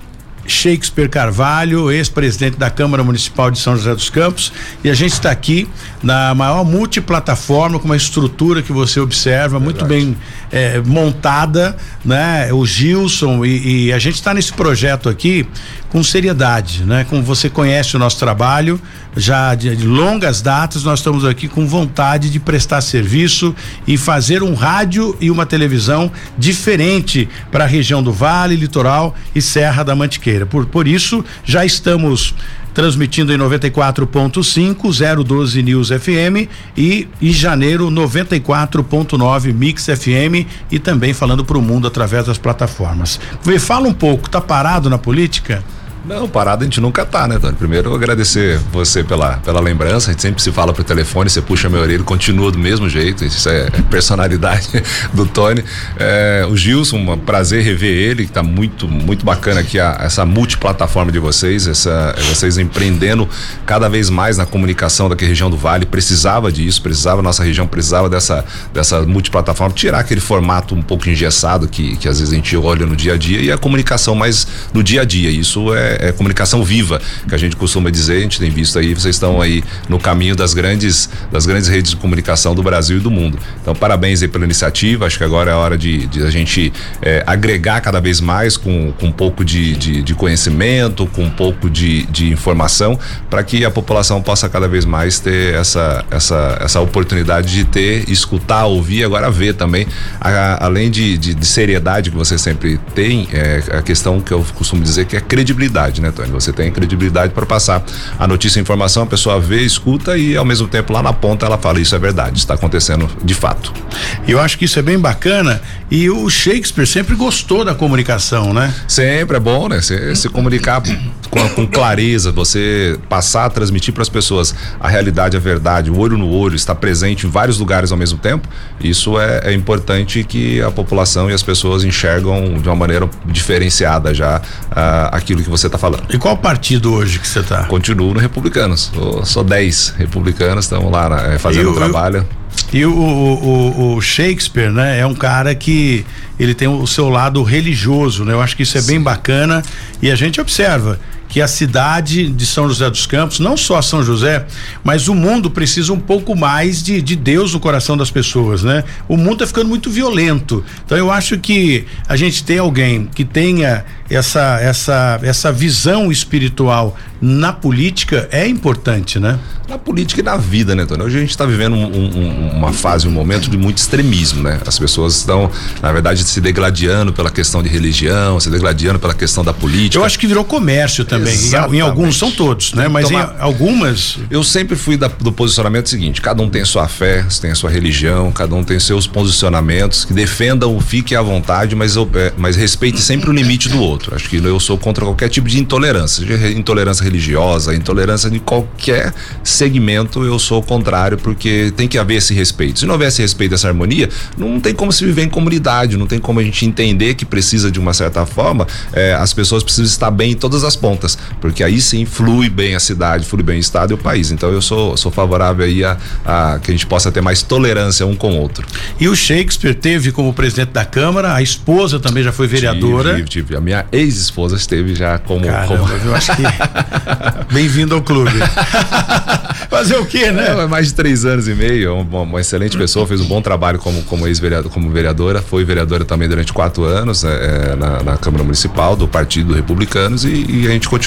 Shakespeare Carvalho, ex-presidente da Câmara Municipal de São José dos Campos, e a gente está aqui na maior multiplataforma, com uma estrutura que você observa, Verdade. muito bem é, montada, né? O Gilson, e, e a gente está nesse projeto aqui com seriedade, né? Como você conhece o nosso trabalho, já de, de, longas datas, nós estamos aqui com vontade de prestar serviço e fazer um rádio e uma televisão diferente para a região do Vale, Litoral e Serra da Mantiqueira. Por, por isso, já estamos transmitindo em 94.5 012 News FM e em janeiro 94.9 Mix FM e também falando para o mundo através das plataformas. Vê, fala um pouco, tá parado na política? Não, parado a gente nunca tá, né, Tony? Primeiro, agradecer você pela, pela lembrança. A gente sempre se fala por telefone, você puxa meu orelha, continua do mesmo jeito. Isso é personalidade do Tony. É, o Gilson, um prazer rever ele, que tá muito, muito bacana aqui a, essa multiplataforma de vocês, essa, vocês empreendendo cada vez mais na comunicação daqui região do Vale. Precisava disso, precisava, nossa região precisava dessa, dessa multiplataforma, tirar aquele formato um pouco engessado que, que às vezes a gente olha no dia a dia e a comunicação mais no dia a dia. Isso é é, comunicação viva, que a gente costuma dizer, a gente tem visto aí, vocês estão aí no caminho das grandes, das grandes redes de comunicação do Brasil e do mundo. Então, parabéns aí pela iniciativa, acho que agora é hora de, de a gente é, agregar cada vez mais com, com um pouco de, de, de conhecimento, com um pouco de, de informação, para que a população possa cada vez mais ter essa, essa, essa oportunidade de ter, escutar, ouvir, agora ver também, a, além de, de, de, seriedade que você sempre tem, é, a questão que eu costumo dizer que é credibilidade credibilidade, né, Tony? Você tem credibilidade para passar a notícia e a informação, a pessoa vê, escuta e ao mesmo tempo lá na ponta ela fala isso é verdade, está acontecendo de fato. Eu acho que isso é bem bacana e o Shakespeare sempre gostou da comunicação, né? Sempre é bom, né? Se, se comunicar com, com, clareza, você passar a transmitir para as pessoas a realidade, a verdade, o olho no olho, estar presente em vários lugares ao mesmo tempo, isso é, é importante que a população e as pessoas enxergam de uma maneira diferenciada já uh, aquilo que você está falando. E qual partido hoje que você está? Continuo no Republicanos. Sou, sou 10 republicanos, estamos lá né, fazendo o trabalho. E o, o, o, Shakespeare, né, é um cara que ele tem o seu lado religioso, né? Eu acho que isso é Sim. bem bacana e a gente observa que a cidade de São José dos Campos, não só São José, mas o mundo precisa um pouco mais de, de Deus no coração das pessoas, né? O mundo está ficando muito violento. Então eu acho que a gente tem alguém que tenha essa essa essa visão espiritual na política é importante, né? Na política e na vida, né, Tony? Hoje a gente está vivendo um, um, uma fase, um momento de muito extremismo, né? As pessoas estão, na verdade, se degladiando pela questão de religião, se degladiando pela questão da política. Eu acho que virou comércio também. Exatamente. Em, em alguns, são todos, né? Mas então, em algumas. Eu sempre fui da, do posicionamento seguinte: cada um tem sua fé, tem a sua religião, cada um tem seus posicionamentos, que defendam, fique à vontade, mas, é, mas respeite sempre o limite do outro. Acho que eu sou contra qualquer tipo de intolerância, intolerância religiosa, intolerância de qualquer segmento, eu sou contrário, porque tem que haver esse respeito. Se não houver esse respeito, essa harmonia, não tem como se viver em comunidade, não tem como a gente entender que precisa de uma certa forma, é, as pessoas precisam estar bem em todas as pontas porque aí sim flui bem a cidade, flui bem o estado e o país. Então eu sou, sou favorável aí a, a que a gente possa ter mais tolerância um com o outro. E o Shakespeare teve como presidente da Câmara, a esposa também já foi vereadora. Tive, tive. A minha ex-esposa esteve já como. Caramba, como... eu acho que. Bem-vindo ao clube. Fazer o quê, né? É, mais de três anos e meio, uma, uma excelente pessoa, fez um bom trabalho como, como ex-vereadora, como vereadora, foi vereadora também durante quatro anos é, na, na, Câmara Municipal do Partido Republicanos e, e, a gente continua,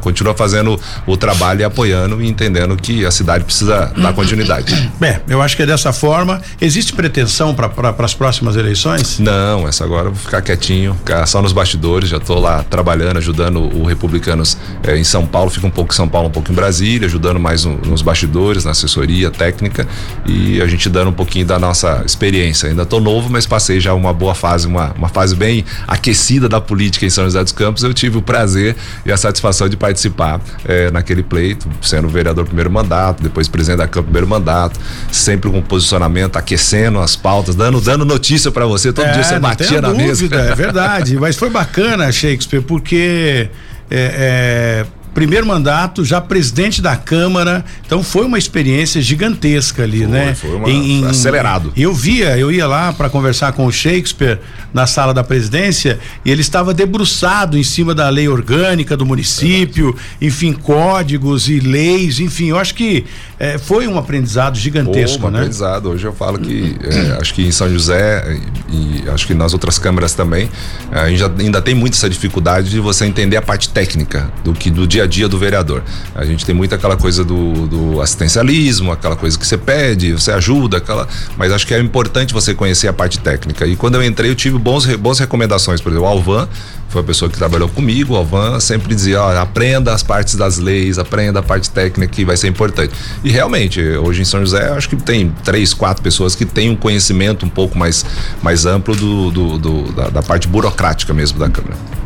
continua fazendo o trabalho e apoiando e entendendo que a cidade precisa dar continuidade. Bem, eu acho que é dessa forma. Existe pretensão para pra, as próximas eleições? Não, essa agora eu vou ficar quietinho, ficar só nos bastidores, já estou lá trabalhando, ajudando o Republicanos é, em São Paulo, fica um pouco em São Paulo, um pouco em Brasília, ajudando mais no, nos bastidores, na assessoria técnica e a gente dando um pouquinho da nossa experiência. Ainda estou novo, mas passei já uma boa fase, uma, uma fase bem aquecida da política em São José dos Campos. Eu tive o prazer e a satisfação de participar é, naquele pleito, sendo vereador primeiro mandato, depois presidente da Câmara primeiro mandato, sempre com posicionamento, aquecendo as pautas, dando, dando notícia para você. Todo é, dia você batia na dúvida, mesa. É verdade, mas foi bacana, Shakespeare, porque é, é primeiro mandato, já presidente da Câmara, então foi uma experiência gigantesca ali, foi, né? Foi uma, em, acelerado. Eu via, eu ia lá para conversar com o Shakespeare na sala da presidência e ele estava debruçado em cima da lei orgânica do município, é enfim, códigos e leis, enfim, eu acho que é, foi um aprendizado gigantesco, Pô, um né? aprendizado. Hoje eu falo que é, acho que em São José e, e, acho que nas outras câmaras também, a gente ainda tem muito essa dificuldade de você entender a parte técnica do que do dia a dia do vereador. A gente tem muito aquela coisa do, do assistencialismo, aquela coisa que você pede, você ajuda, aquela, mas acho que é importante você conhecer a parte técnica. E quando eu entrei, eu tive bons, boas recomendações, por exemplo, o Alvan foi a pessoa que trabalhou comigo, o Alvan, sempre dizia, ó, aprenda as partes das leis, aprenda a parte técnica que vai ser importante. E realmente, hoje em São José, acho que tem três, quatro pessoas que têm um conhecimento um pouco mais, mais amplo do, do, do da, da parte burocrática mesmo da Câmara.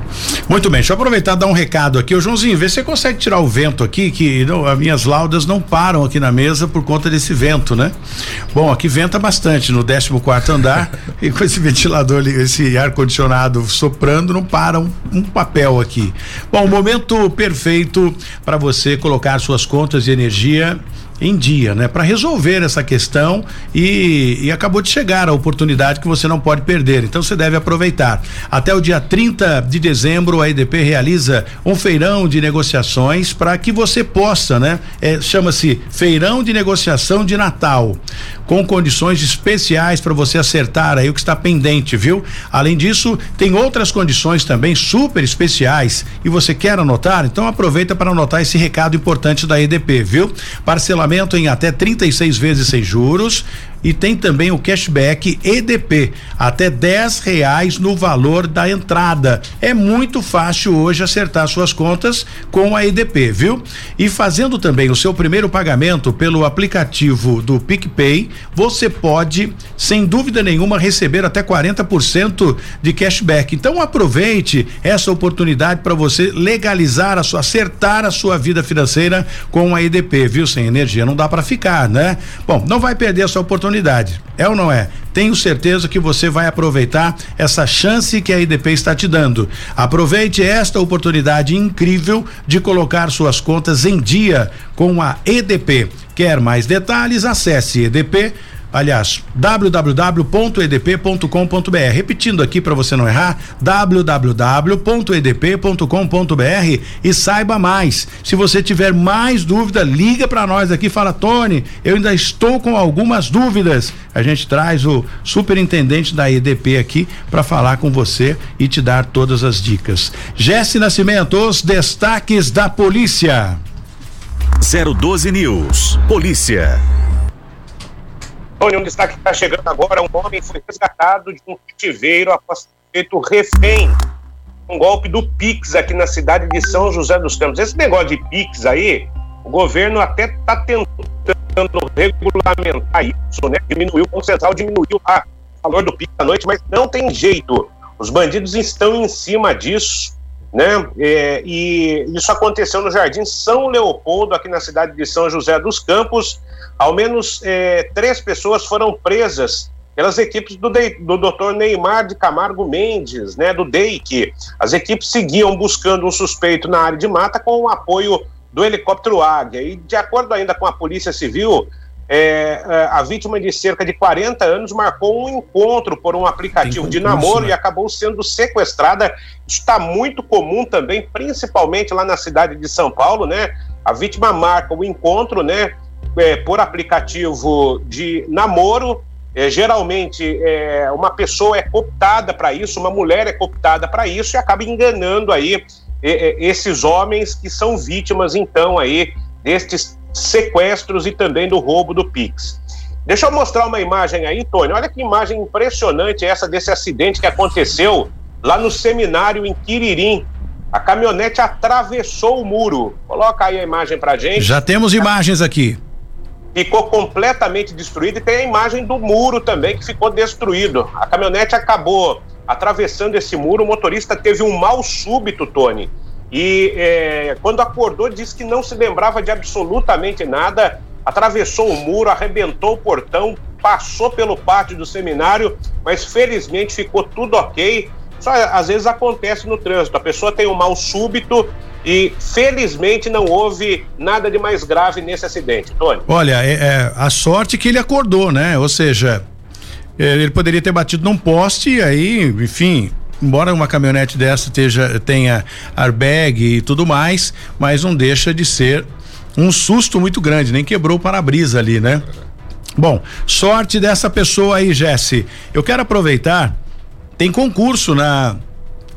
Muito bem, deixa eu aproveitar e dar um recado aqui. Ô Joãozinho, vê se você consegue tirar o vento aqui, que não, as minhas laudas não param aqui na mesa por conta desse vento, né? Bom, aqui venta bastante no 14 quarto andar e com esse ventilador, esse ar-condicionado soprando, não para um, um papel aqui. Bom, momento perfeito para você colocar suas contas de energia em dia, né? Para resolver essa questão e, e, acabou de chegar a oportunidade que você não pode perder. Então você deve aproveitar. Até o dia 30 de dezembro a EDP realiza um feirão de negociações para que você possa, né? É, Chama-se Feirão de Negociação de Natal, com condições especiais para você acertar aí o que está pendente, viu? Além disso, tem outras condições também super especiais e você quer anotar? Então aproveita para anotar esse recado importante da EDP, viu? Parcelamento parcelamento em até 36 vezes sem juros e tem também o cashback EDP, até 10 reais no valor da entrada. É muito fácil hoje acertar suas contas com a EDP, viu? E fazendo também o seu primeiro pagamento pelo aplicativo do PicPay, você pode, sem dúvida nenhuma, receber até 40% de cashback. Então aproveite essa oportunidade para você legalizar a sua, acertar a sua vida financeira com a EDP, viu? Sem energia não dá para ficar, né? Bom, não vai perder essa oportunidade oportunidade. É ou não é? Tenho certeza que você vai aproveitar essa chance que a IDP está te dando. Aproveite esta oportunidade incrível de colocar suas contas em dia com a EDP. Quer mais detalhes? Acesse EDP aliás, www.edp.com.br. Repetindo aqui para você não errar, www.edp.com.br e saiba mais. Se você tiver mais dúvida, liga para nós aqui, fala Tony, eu ainda estou com algumas dúvidas. A gente traz o superintendente da EDP aqui para falar com você e te dar todas as dicas. Jesse Nascimento, os destaques da polícia. 012 News. Polícia. Tony, um destaque que está chegando agora: um homem foi resgatado de um cativeiro após ter feito refém. Um golpe do Pix aqui na cidade de São José dos Campos. Esse negócio de Pix aí, o governo até está tentando regulamentar isso, né? Diminuiu, o Central diminuiu o valor do Pix à noite, mas não tem jeito. Os bandidos estão em cima disso, né? É, e isso aconteceu no Jardim São Leopoldo, aqui na cidade de São José dos Campos. Ao menos é, três pessoas foram presas pelas equipes do, do Dr. Neymar de Camargo Mendes, né, do DEIC. As equipes seguiam buscando um suspeito na área de mata com o apoio do helicóptero Águia. E, de acordo ainda com a Polícia Civil, é, é a vítima de cerca de 40 anos marcou um encontro por um aplicativo de namoro né? e acabou sendo sequestrada. Está muito comum também, principalmente lá na cidade de São Paulo, né? A vítima marca o encontro, né? É, por aplicativo de namoro é, geralmente, é, uma pessoa é cooptada para isso, uma mulher é cooptada para isso e acaba enganando aí é, esses homens que são vítimas, então, aí destes sequestros e também do roubo do Pix. Deixa eu mostrar uma imagem aí, Tony. Olha que imagem impressionante essa desse acidente que aconteceu lá no seminário em Quiririm. A caminhonete atravessou o muro. Coloca aí a imagem pra gente. Já temos imagens aqui ficou completamente destruído e tem a imagem do muro também que ficou destruído. A caminhonete acabou atravessando esse muro, o motorista teve um mal súbito, Tony. E é, quando acordou, disse que não se lembrava de absolutamente nada, atravessou o muro, arrebentou o portão, passou pelo pátio do seminário, mas felizmente ficou tudo ok. Só às vezes acontece no trânsito, a pessoa tem um mal súbito e felizmente não houve nada de mais grave nesse acidente. Tony. Olha, é, é, a sorte que ele acordou, né? Ou seja, ele poderia ter batido num poste e aí, enfim, embora uma caminhonete dessa tenha airbag e tudo mais, mas não deixa de ser um susto muito grande, nem quebrou o para-brisa ali, né? Bom, sorte dessa pessoa aí, Jesse. Eu quero aproveitar, tem concurso na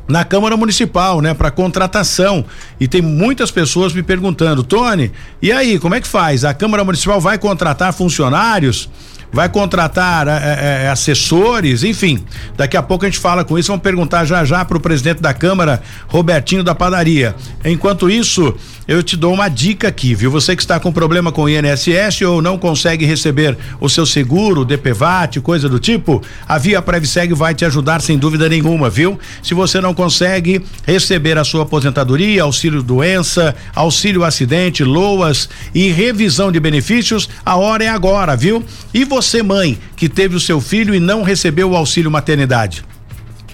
na Câmara Municipal, né, para contratação. E tem muitas pessoas me perguntando, Tony, e aí, como é que faz? A Câmara Municipal vai contratar funcionários? Vai contratar é, é, assessores, enfim. Daqui a pouco a gente fala com isso. Vamos perguntar já já para o presidente da Câmara, Robertinho da Padaria. Enquanto isso, eu te dou uma dica aqui, viu? Você que está com problema com o INSS ou não consegue receber o seu seguro, DPVAT, coisa do tipo, a Via Previseg vai te ajudar sem dúvida nenhuma, viu? Se você não consegue receber a sua aposentadoria, auxílio doença, auxílio acidente, loas e revisão de benefícios, a hora é agora, viu? E você, mãe, que teve o seu filho e não recebeu o auxílio maternidade?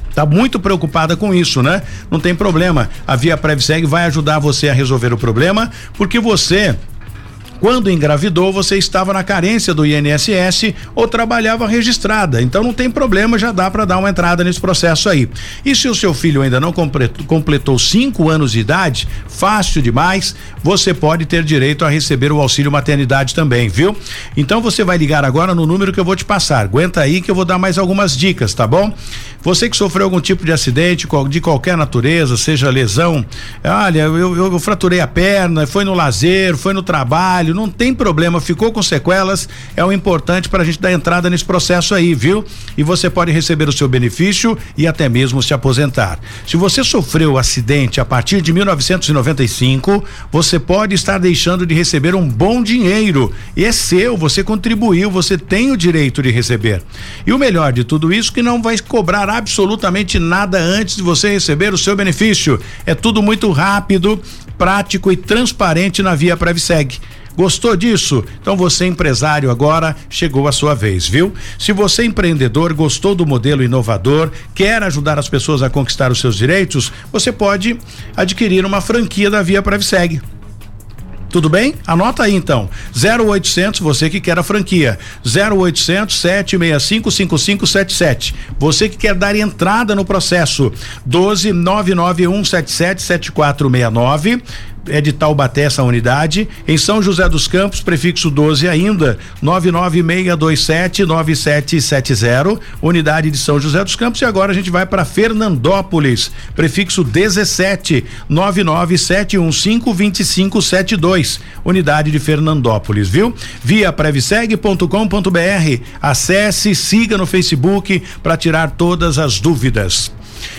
Está muito preocupada com isso, né? Não tem problema. A Via Prevseg vai ajudar você a resolver o problema, porque você quando engravidou, você estava na carência do INSS ou trabalhava registrada. Então não tem problema, já dá para dar uma entrada nesse processo aí. E se o seu filho ainda não completou, completou cinco anos de idade, fácil demais, você pode ter direito a receber o auxílio maternidade também, viu? Então você vai ligar agora no número que eu vou te passar. Aguenta aí que eu vou dar mais algumas dicas, tá bom? Você que sofreu algum tipo de acidente de qualquer natureza, seja lesão, olha, eu, eu, eu fraturei a perna, foi no lazer, foi no trabalho, não tem problema, ficou com sequelas, é o importante para a gente dar entrada nesse processo aí, viu? E você pode receber o seu benefício e até mesmo se aposentar. Se você sofreu acidente a partir de 1995, você pode estar deixando de receber um bom dinheiro. E é seu, você contribuiu, você tem o direito de receber. E o melhor de tudo isso que não vai cobrar absolutamente nada antes de você receber o seu benefício. É tudo muito rápido, prático e transparente na Via Previseg. Gostou disso? Então você empresário agora chegou a sua vez, viu? Se você empreendedor gostou do modelo inovador, quer ajudar as pessoas a conquistar os seus direitos, você pode adquirir uma franquia da Via Previseg. Tudo bem? Anota aí então. 0800, você que quer a franquia. 0800 765 5577. Você que quer dar entrada no processo. 12 991 77 7469 é de Taubaté essa unidade. Em São José dos Campos, prefixo 12 ainda, 99627 9770, unidade de São José dos Campos. E agora a gente vai para Fernandópolis, prefixo 17 99715 2572, unidade de Fernandópolis, viu? Via previseg.com.br. Acesse, siga no Facebook para tirar todas as dúvidas.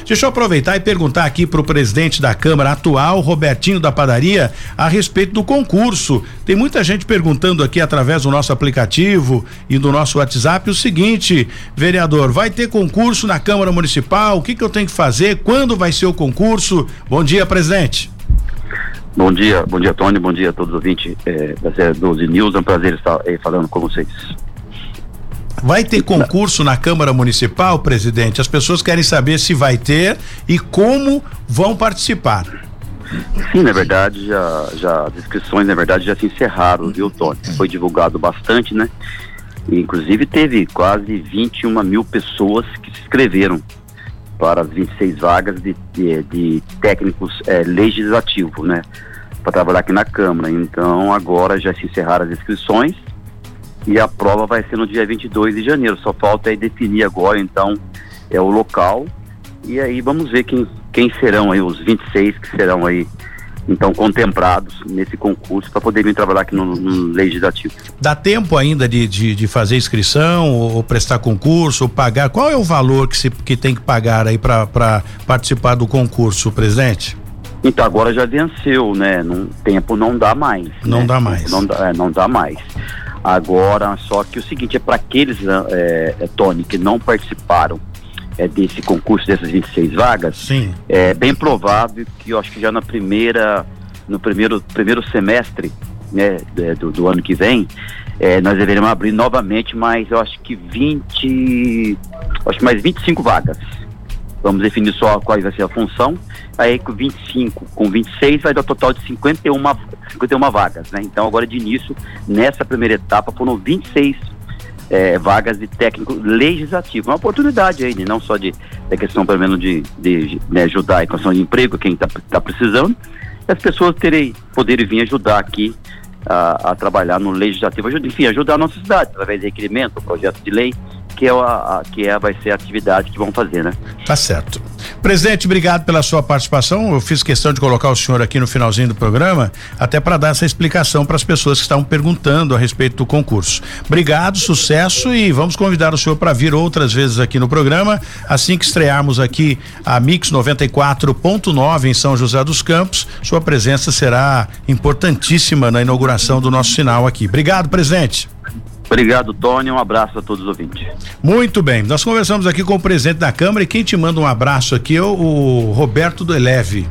Deixa eu aproveitar e perguntar aqui para o presidente da Câmara atual, Robertinho da Padaria, a respeito do concurso. Tem muita gente perguntando aqui através do nosso aplicativo e do nosso WhatsApp o seguinte, vereador, vai ter concurso na Câmara Municipal? O que, que eu tenho que fazer? Quando vai ser o concurso? Bom dia, presidente. Bom dia, bom dia, Tony, bom dia a todos os ouvintes é, da 12 News. É um prazer estar aí falando com vocês. Vai ter concurso na Câmara Municipal, presidente? As pessoas querem saber se vai ter e como vão participar. Sim, na verdade, já, já as inscrições, na verdade, já se encerraram, viu, Tony? Foi divulgado bastante, né? E, inclusive teve quase 21 mil pessoas que se inscreveram para as 26 vagas de, de, de técnicos é, legislativos, né? Para trabalhar aqui na Câmara. Então, agora já se encerraram as inscrições e a prova vai ser no dia 22 de janeiro. Só falta aí definir agora, então, é o local. E aí vamos ver quem, quem serão aí os 26 que serão aí então contemplados nesse concurso para poder vir trabalhar aqui no, no, legislativo. Dá tempo ainda de, de, de fazer inscrição ou, ou, prestar concurso ou pagar? Qual é o valor que se que tem que pagar aí para participar do concurso, presidente? Então agora já venceu, né? Não, tempo não dá mais. Não né? dá mais. Não, é, não dá mais. Agora, só que o seguinte, é para aqueles, é, é, Tony, que não participaram é, desse concurso, dessas 26 vagas, Sim. é bem provável que eu acho que já na primeira, no primeiro, primeiro semestre né, do, do ano que vem, é, nós deveremos abrir novamente mais, eu acho que 20, acho que mais 25 vagas. Vamos definir só qual vai ser a função. Aí com 25, com 26 vai dar um total de 51, 51 vagas, né? Então agora de início, nessa primeira etapa, foram 26 é, vagas de técnico legislativo. Uma oportunidade aí, não só de, de questão, pelo menos, de, de né, ajudar a questão de emprego, quem está tá precisando, as pessoas terem, poderem vir ajudar aqui a, a, trabalhar no legislativo, enfim, ajudar a nossa cidade, através de requerimento, projeto de lei, que é, a, que é, vai ser a atividade que vão fazer, né? Tá certo. Presidente, obrigado pela sua participação. Eu fiz questão de colocar o senhor aqui no finalzinho do programa, até para dar essa explicação para as pessoas que estavam perguntando a respeito do concurso. Obrigado, sucesso e vamos convidar o senhor para vir outras vezes aqui no programa, assim que estrearmos aqui a Mix 94.9 em São José dos Campos. Sua presença será importantíssima na inauguração do nosso sinal aqui. Obrigado, presidente. Obrigado, Tony. Um abraço a todos os ouvintes. Muito bem. Nós conversamos aqui com o presidente da Câmara e quem te manda um abraço aqui é o, Roberto do Eleve.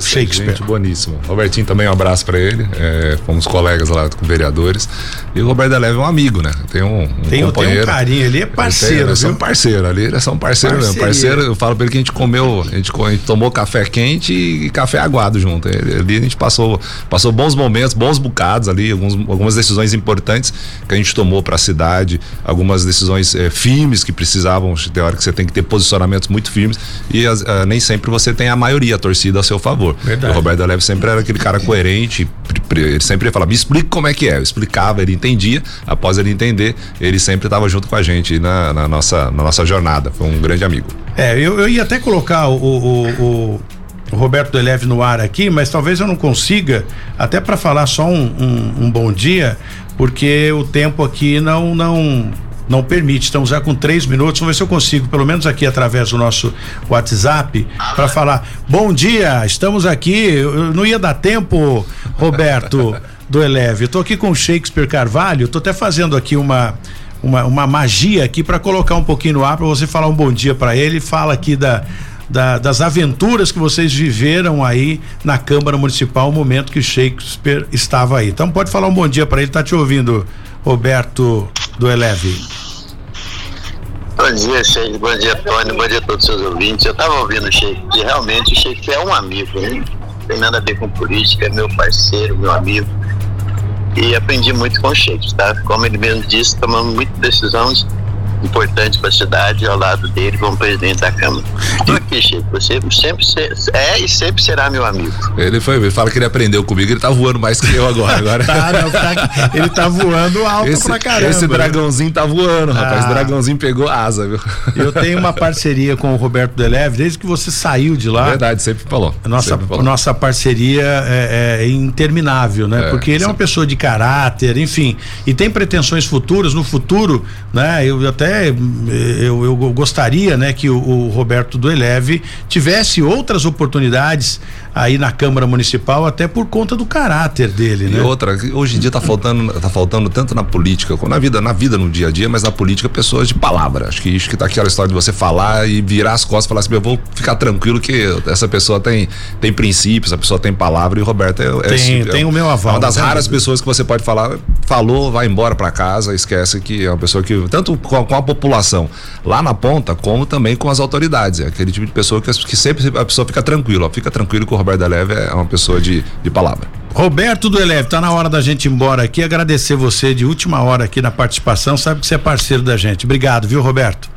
Shakespeare. Gente boníssimo. Robertinho também um abraço para ele. É, fomos colegas lá com vereadores. E o Roberto Leve é um amigo, né? Tem um, um tem, companheiro. Tem um carinho, ele é parceiro. Eles são parceiro ali, eles são parceiro mesmo. Parceiro, eu falo pra ele que a gente comeu, a gente, a gente tomou café quente e café aguado junto. Ali a gente passou, passou bons momentos, bons bocados ali, alguns, algumas decisões importantes que a gente tomou para a cidade, algumas decisões é, firmes que precisavam, tem hora que você tem que ter posicionamentos muito firmes e as, uh, nem sempre você tem a maioria, a torcida a seu favor favor. Verdade. O Roberto Leve sempre era aquele cara coerente, ele sempre ia falar, me explica como é que é. Eu explicava, ele entendia, após ele entender, ele sempre estava junto com a gente na, na, nossa, na nossa jornada. Foi um grande amigo. É, eu, eu ia até colocar o, o, o... O Roberto Deleve no ar aqui, mas talvez eu não consiga, até para falar só um, um, um, bom dia, porque o tempo aqui não não não permite. Estamos já com três minutos. Vamos ver se eu consigo, pelo menos aqui através do nosso WhatsApp, para falar. Bom dia, estamos aqui. Eu não ia dar tempo, Roberto do Eleve. Estou aqui com o Shakespeare Carvalho. Estou até fazendo aqui uma uma, uma magia aqui para colocar um pouquinho no ar para você falar um bom dia para ele. Fala aqui da, da, das aventuras que vocês viveram aí na Câmara Municipal, o momento que Shakespeare estava aí. Então pode falar um bom dia para ele, tá te ouvindo, Roberto do Eleve. Bom dia, Sheik. Bom dia, Tony. Bom dia a todos os seus ouvintes. Eu estava ouvindo o Sheik e realmente o Sheik é um amigo, né? Tem nada a ver com política, é meu parceiro, meu amigo. E aprendi muito com o Sheik, tá? Como ele mesmo disse, tomamos muitas decisões importante para a cidade ao lado dele como presidente da Câmara. Estou aqui, Chico. Você sempre é e sempre será meu amigo. Ele foi, ele fala que ele aprendeu comigo, ele tá voando mais que eu agora. agora. tá, não, tá, ele tá voando alto esse, pra caramba. Esse dragãozinho tá voando, rapaz. Ah. dragãozinho pegou asa, viu? Eu tenho uma parceria com o Roberto Deleve desde que você saiu de lá. Verdade, sempre falou. Nossa, sempre falou. nossa parceria é, é interminável, né? É, Porque ele é uma pessoa de caráter, enfim, e tem pretensões futuras. No futuro, né? Eu até eu, eu gostaria, né, que o, o Roberto do Eleve tivesse outras oportunidades aí na Câmara Municipal, até por conta do caráter dele, e né? outra, hoje em dia tá faltando, tá faltando tanto na política, como na vida, na vida no dia a dia, mas na política pessoas de palavra. Acho que isso que tá aquela história de você falar e virar as costas e falar assim, eu vou ficar tranquilo que essa pessoa tem tem princípios, a pessoa tem palavra e o Roberto é, é tem, é, tem é, o meu aval. É uma das raras pessoas que você pode falar, falou, vai embora para casa, esquece que é uma pessoa que, tanto com, com, a população lá na ponta, como também com as autoridades. É aquele tipo de pessoa que, que sempre a pessoa fica tranquila, fica tranquilo que o Roberto Eleve é uma pessoa de, de palavra. Roberto do Eleve, tá na hora da gente ir embora aqui, agradecer você de última hora aqui na participação, sabe que você é parceiro da gente. Obrigado, viu, Roberto?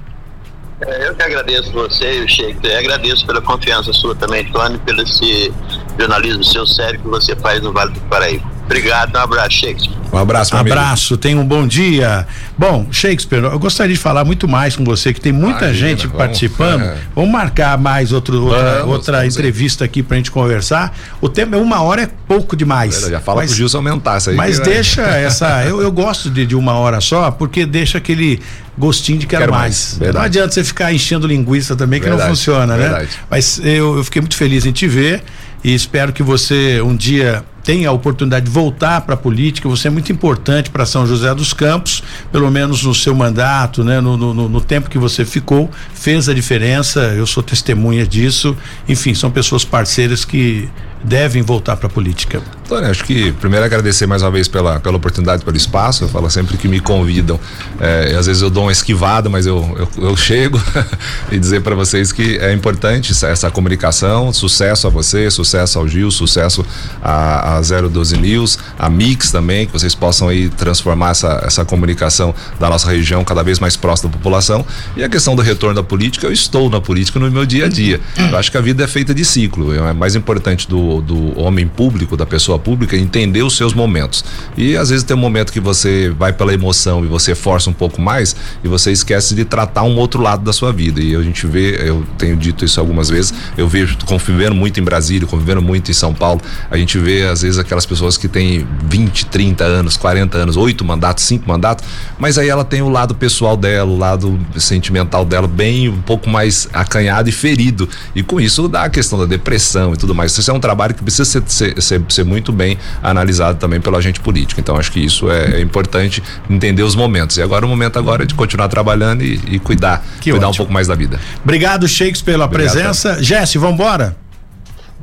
É, eu que agradeço você e o Sheik. Agradeço pela confiança sua também, Tony, pelo esse jornalismo seu sério que você faz no Vale do Paraíba. Obrigado, um abraço, Shakespeare. Um abraço, meu Abraço, tenha um bom dia. Bom, Shakespeare, eu gostaria de falar muito mais com você, que tem muita Imagina, gente vamos, participando. É. Vamos marcar mais outro, outra, vamos, outra vamos entrevista aí. aqui pra gente conversar. O tempo é uma hora é pouco demais. já fala mas, pro Gilson aumentar isso aí. Mas deixa essa. Eu, eu gosto de, de uma hora só, porque deixa aquele gostinho de quero, quero mais. mais. Não adianta você ficar enchendo linguiça também, que verdade, não funciona, né? verdade. né? Mas eu, eu fiquei muito feliz em te ver e espero que você um dia tenha a oportunidade de voltar para a política. Você é muito importante para São José dos Campos, pelo menos no seu mandato, né? No, no, no, tempo que você ficou, fez a diferença. Eu sou testemunha disso. Enfim, são pessoas parceiras que devem voltar para a política. Tony, acho que primeiro agradecer mais uma vez pela, pela oportunidade, pelo espaço. Eu falo sempre que me convidam. É, às vezes eu dou uma esquivada, mas eu, eu, eu chego e dizer para vocês que é importante essa, essa, comunicação. Sucesso a você, sucesso ao Gil, sucesso a, a 012 News, a Mix também, que vocês possam aí transformar essa, essa comunicação da nossa região cada vez mais próxima da população. E a questão do retorno da política, eu estou na política no meu dia a dia. Eu acho que a vida é feita de ciclo. É mais importante do, do homem público, da pessoa pública, entender os seus momentos. E às vezes tem um momento que você vai pela emoção e você força um pouco mais e você esquece de tratar um outro lado da sua vida. E a gente vê, eu tenho dito isso algumas vezes, eu vejo convivendo muito em Brasília, convivendo muito em São Paulo, a gente vê às vezes aquelas pessoas que têm 20, 30 anos, 40 anos, oito mandatos, cinco mandatos, mas aí ela tem o lado pessoal dela, o lado sentimental dela bem um pouco mais acanhado e ferido. E com isso dá a questão da depressão e tudo mais. Isso é um trabalho que precisa ser, ser, ser, ser muito bem analisado também pelo agente político. Então acho que isso é, é, importante entender os momentos. E agora o momento agora é de continuar trabalhando e, e cuidar, que cuidar ótimo. um pouco mais da vida. Obrigado, Shakes, pela Obrigado, presença. Jesse, vamos embora?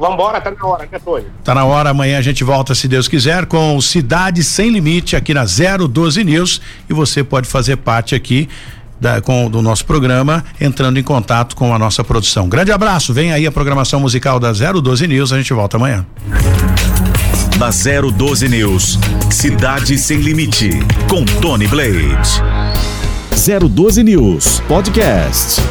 Vambora, tá na hora, né, Tony? Tá na hora, amanhã a gente volta, se Deus quiser, com Cidade Sem Limite aqui na 012 News e você pode fazer parte aqui da, com, do nosso programa, entrando em contato com a nossa produção. Grande abraço, vem aí a programação musical da 012 News, a gente volta amanhã. Da 012 News, Cidade Sem Limite, com Tony Blade. 012 News Podcast.